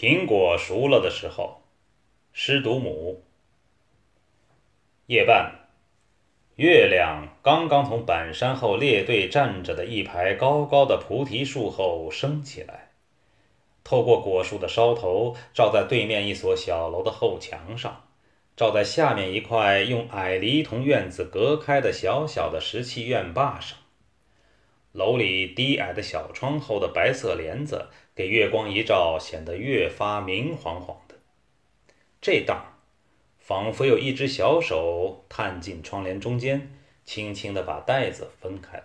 苹果熟了的时候，施毒母。夜半，月亮刚刚从板山后列队站着的一排高高的菩提树后升起来，透过果树的梢头，照在对面一所小楼的后墙上，照在下面一块用矮篱同院子隔开的小小的石砌院坝上。楼里低矮的小窗后的白色帘子，给月光一照，显得越发明晃晃的。这当，仿佛有一只小手探进窗帘中间，轻轻地把带子分开了。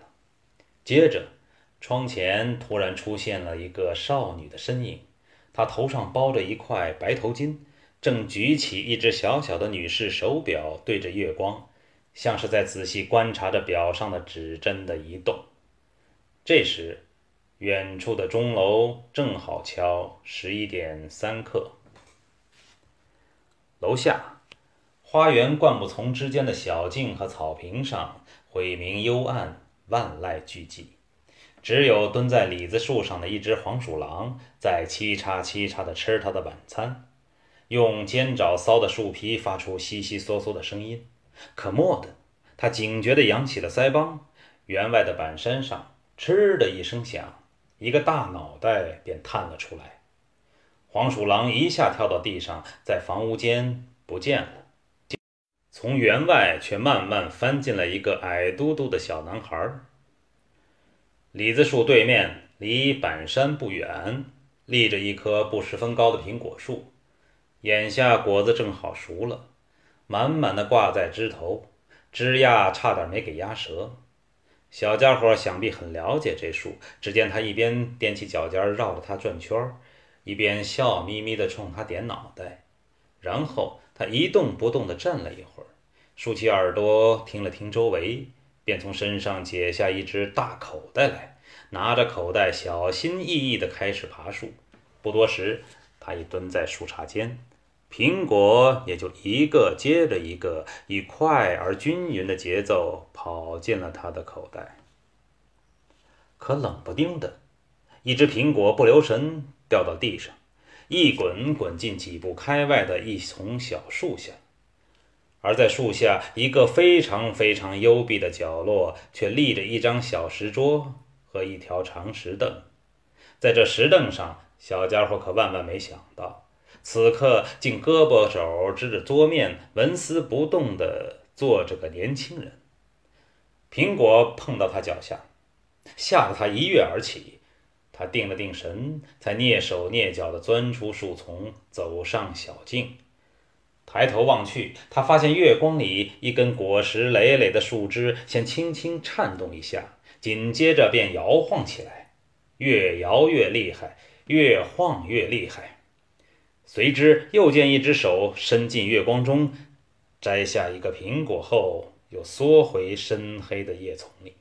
接着，窗前突然出现了一个少女的身影，她头上包着一块白头巾，正举起一只小小的女士手表，对着月光，像是在仔细观察着表上的指针的移动。这时，远处的钟楼正好敲十一点三刻。楼下，花园灌木丛之间的小径和草坪上，晦明幽暗，万籁俱寂。只有蹲在李子树上的一只黄鼠狼，在嘁嚓嘁嚓地吃它的晚餐，用尖爪搔的树皮发出悉悉嗦嗦的声音。可蓦地，它警觉地扬起了腮帮，园外的板山上。嗤的一声响，一个大脑袋便探了出来。黄鼠狼一下跳到地上，在房屋间不见了。从园外却慢慢翻进来一个矮嘟嘟的小男孩。李子树对面，离板山不远，立着一棵不十分高的苹果树，眼下果子正好熟了，满满的挂在枝头，枝桠差点没给压折。小家伙想必很了解这树。只见他一边踮起脚尖绕着它转圈，一边笑眯眯地冲它点脑袋。然后他一动不动地站了一会儿，竖起耳朵听了听周围，便从身上解下一只大口袋来，拿着口袋小心翼翼地开始爬树。不多时，他已蹲在树杈间。苹果也就一个接着一个，以快而均匀的节奏跑进了他的口袋。可冷不丁的，一只苹果不留神掉到地上，一滚滚进几步开外的一丛小树下。而在树下一个非常非常幽闭的角落，却立着一张小石桌和一条长石凳。在这石凳上，小家伙可万万没想到。此刻，竟胳膊肘支着桌面，纹丝不动地坐着个年轻人。苹果碰到他脚下，吓得他一跃而起。他定了定神，才蹑手蹑脚地钻出树丛，走上小径。抬头望去，他发现月光里一根果实累累的树枝先轻轻颤动一下，紧接着便摇晃起来，越摇越厉害，越晃越厉害。随之，又见一只手伸进月光中，摘下一个苹果后，又缩回深黑的叶丛里。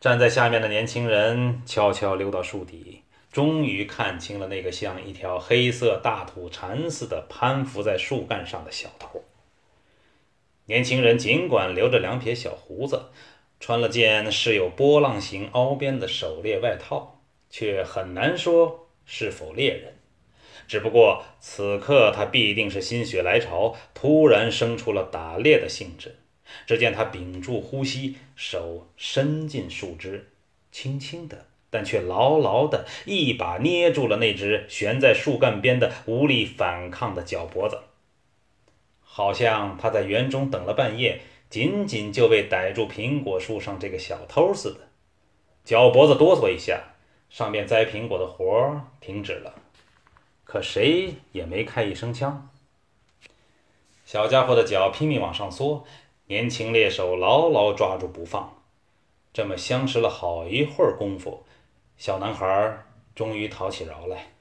站在下面的年轻人悄悄溜到树底，终于看清了那个像一条黑色大土蝉似的攀附在树干上的小头。年轻人尽管留着两撇小胡子，穿了件饰有波浪形凹边的狩猎外套，却很难说。是否猎人？只不过此刻他必定是心血来潮，突然生出了打猎的兴致。只见他屏住呼吸，手伸进树枝，轻轻的，但却牢牢的一把捏住了那只悬在树干边的无力反抗的脚脖子，好像他在园中等了半夜，仅仅就为逮住苹果树上这个小偷似的。脚脖子哆嗦一下。上面摘苹果的活儿停止了，可谁也没开一声枪。小家伙的脚拼命往上缩，年轻猎手牢牢抓住不放。这么相持了好一会儿功夫，小男孩终于讨起饶来：“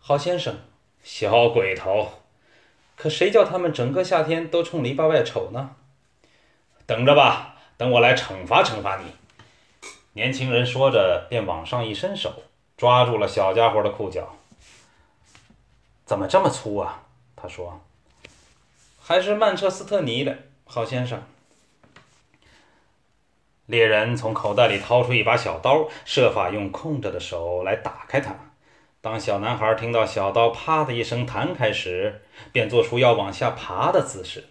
好先生，小鬼头，可谁叫他们整个夏天都冲篱笆外瞅呢？等着吧，等我来惩罚惩罚你。”年轻人说着，便往上一伸手，抓住了小家伙的裤脚。怎么这么粗啊？他说：“还是曼彻斯特尼的，好先生。”猎人从口袋里掏出一把小刀，设法用空着的手来打开它。当小男孩听到小刀“啪”的一声弹开时，便做出要往下爬的姿势。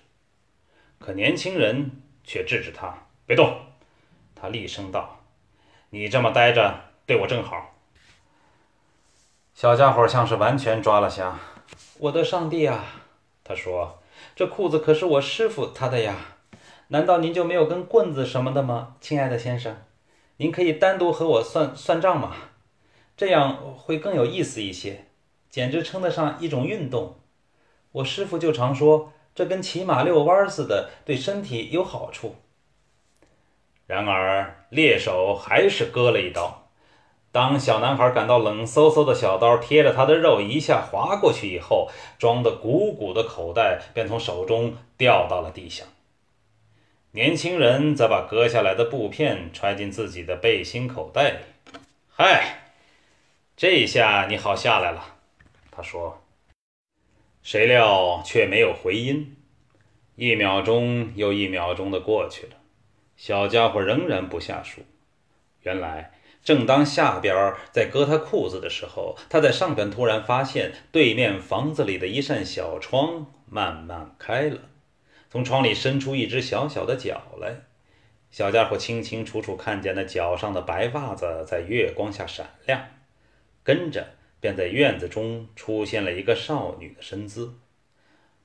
可年轻人却制止他：“别动！”他厉声道：“你这么待着，对我正好。”小家伙像是完全抓了瞎。“我的上帝啊！”他说，“这裤子可是我师傅他的呀！难道您就没有根棍子什么的吗，亲爱的先生？您可以单独和我算算账吗？”这样会更有意思一些，简直称得上一种运动。我师傅就常说，这跟骑马遛弯似的，对身体有好处。然而猎手还是割了一刀。当小男孩感到冷飕飕的小刀贴着他的肉一下划过去以后，装得鼓鼓的口袋便从手中掉到了地下。年轻人则把割下来的布片揣进自己的背心口袋里。嗨！这下你好下来了，他说。谁料却没有回音。一秒钟又一秒钟的过去了，小家伙仍然不下树。原来，正当下边在割他裤子的时候，他在上边突然发现对面房子里的一扇小窗慢慢开了，从窗里伸出一只小小的脚来。小家伙清清楚楚看见那脚上的白袜子在月光下闪亮。跟着，便在院子中出现了一个少女的身姿。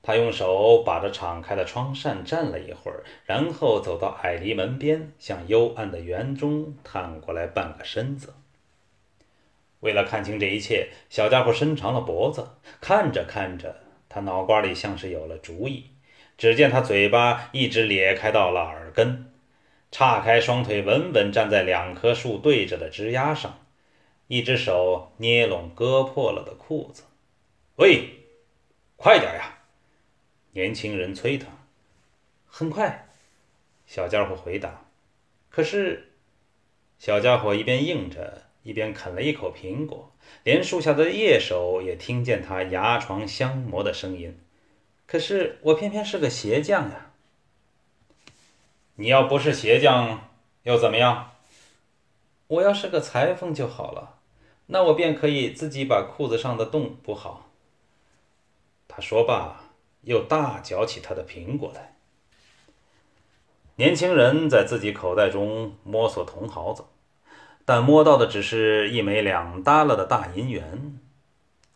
他用手把着敞开的窗扇站了一会儿，然后走到矮篱门边，向幽暗的园中探过来半个身子。为了看清这一切，小家伙伸长了脖子，看着看着，他脑瓜里像是有了主意。只见他嘴巴一直咧开到了耳根，叉开双腿，稳稳站在两棵树对着的枝丫上。一只手捏拢割破了的裤子，喂，快点呀！年轻人催他。很快，小家伙回答。可是，小家伙一边应着，一边啃了一口苹果，连树下的叶手也听见他牙床相磨的声音。可是我偏偏是个鞋匠呀！你要不是鞋匠，又怎么样？我要是个裁缝就好了，那我便可以自己把裤子上的洞补好。他说罢，又大嚼起他的苹果来。年轻人在自己口袋中摸索铜毫子，但摸到的只是一枚两耷拉的大银元。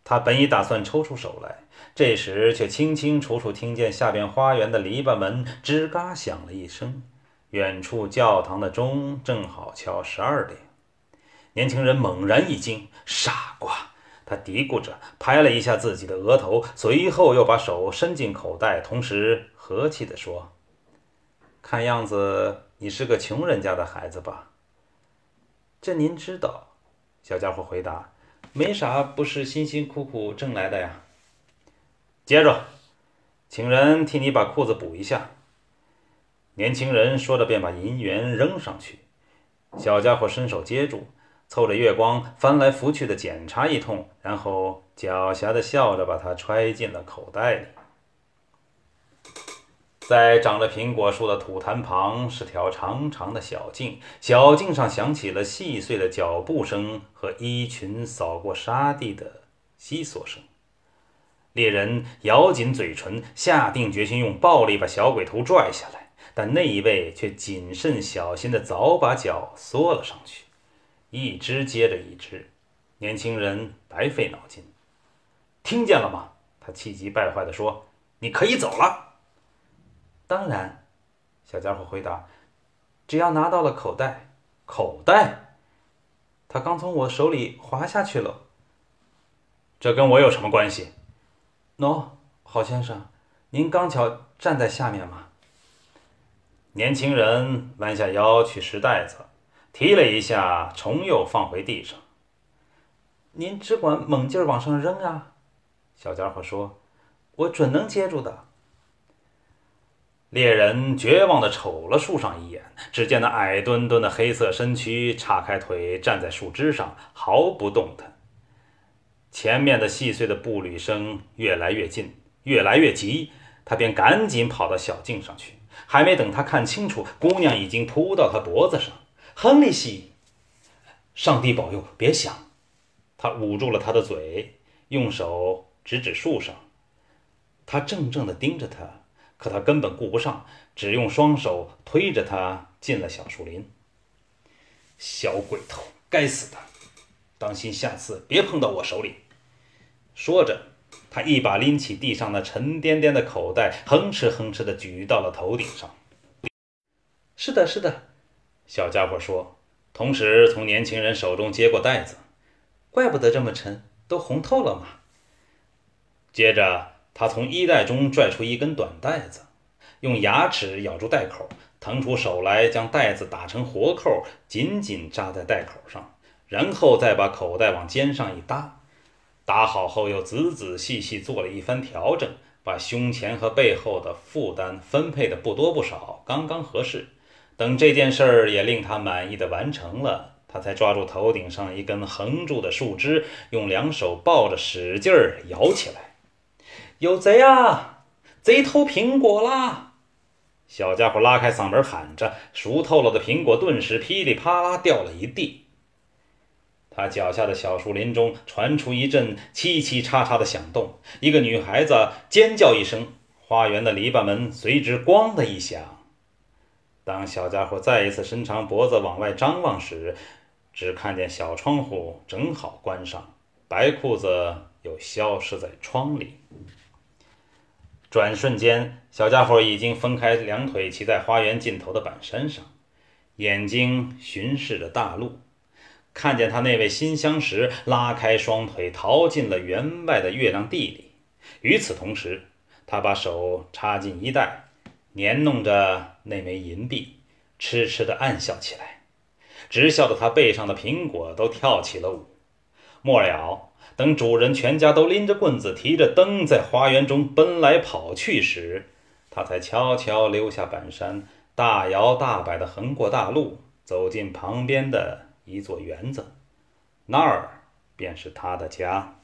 他本已打算抽出手来，这时却清清楚楚听见下边花园的篱笆门吱嘎响了一声。远处教堂的钟正好敲十二点，年轻人猛然一惊：“傻瓜！”他嘀咕着，拍了一下自己的额头，随后又把手伸进口袋，同时和气地说：“看样子你是个穷人家的孩子吧？”“这您知道。”小家伙回答，“没啥不是辛辛苦苦挣来的呀。”接着，请人替你把裤子补一下。年轻人说着，便把银元扔上去。小家伙伸手接住，凑着月光翻来覆去的检查一通，然后狡黠的笑着把它揣进了口袋里。在长着苹果树的土坛旁是条长长的小径，小径上响起了细碎的脚步声和衣裙扫过沙地的悉索声。猎人咬紧嘴唇，下定决心用暴力把小鬼头拽下来。但那一位却谨慎小心地早把脚缩了上去，一只接着一只，年轻人白费脑筋。听见了吗？他气急败坏地说：“你可以走了。”当然，小家伙回答：“只要拿到了口袋。”口袋？他刚从我手里滑下去了。这跟我有什么关系？喏，郝先生，您刚巧站在下面嘛。年轻人弯下腰去拾袋子，踢了一下，重又放回地上。您只管猛劲儿往上扔啊！小家伙说：“我准能接住的。”猎人绝望地瞅了树上一眼，只见那矮墩墩的黑色身躯叉开腿站在树枝上，毫不动弹。前面的细碎的步履声越来越近，越来越急，他便赶紧跑到小径上去。还没等他看清楚，姑娘已经扑到他脖子上。亨利西，上帝保佑，别想！他捂住了他的嘴，用手指指树上。他怔怔地盯着他，可他根本顾不上，只用双手推着他进了小树林。小鬼头，该死的！当心下次别碰到我手里。说着，他一把拎起地上那沉甸甸的口袋，哼哧哼哧地举到了头顶上。是的，是的，小家伙说，同时从年轻人手中接过袋子。怪不得这么沉，都红透了嘛。接着，他从衣袋中拽出一根短带子，用牙齿咬住袋口，腾出手来将带子打成活扣，紧紧扎在袋口上，然后再把口袋往肩上一搭。搭好后，又仔仔细细做了一番调整，把胸前和背后的负担分配的不多不少，刚刚合适。等这件事儿也令他满意的完成了。他才抓住头顶上一根横住的树枝，用两手抱着，使劲儿摇起来。有贼啊！贼偷苹果啦！小家伙拉开嗓门喊着，熟透了的苹果顿时噼里啪啦掉了一地。他脚下的小树林中传出一阵嘁嘁嚓嚓的响动，一个女孩子尖叫一声，花园的篱笆门随之“咣”的一响。当小家伙再一次伸长脖子往外张望时，只看见小窗户正好关上，白裤子又消失在窗里。转瞬间，小家伙已经分开两腿，骑在花园尽头的板山上，眼睛巡视着大路。看见他那位新相识，拉开双腿逃进了园外的月亮地里。与此同时，他把手插进衣袋，捻弄着那枚银币，痴痴地暗笑起来。直笑得他背上的苹果都跳起了舞。末了，等主人全家都拎着棍子、提着灯在花园中奔来跑去时，他才悄悄溜下板山，大摇大摆地横过大路，走进旁边的一座园子。那儿便是他的家。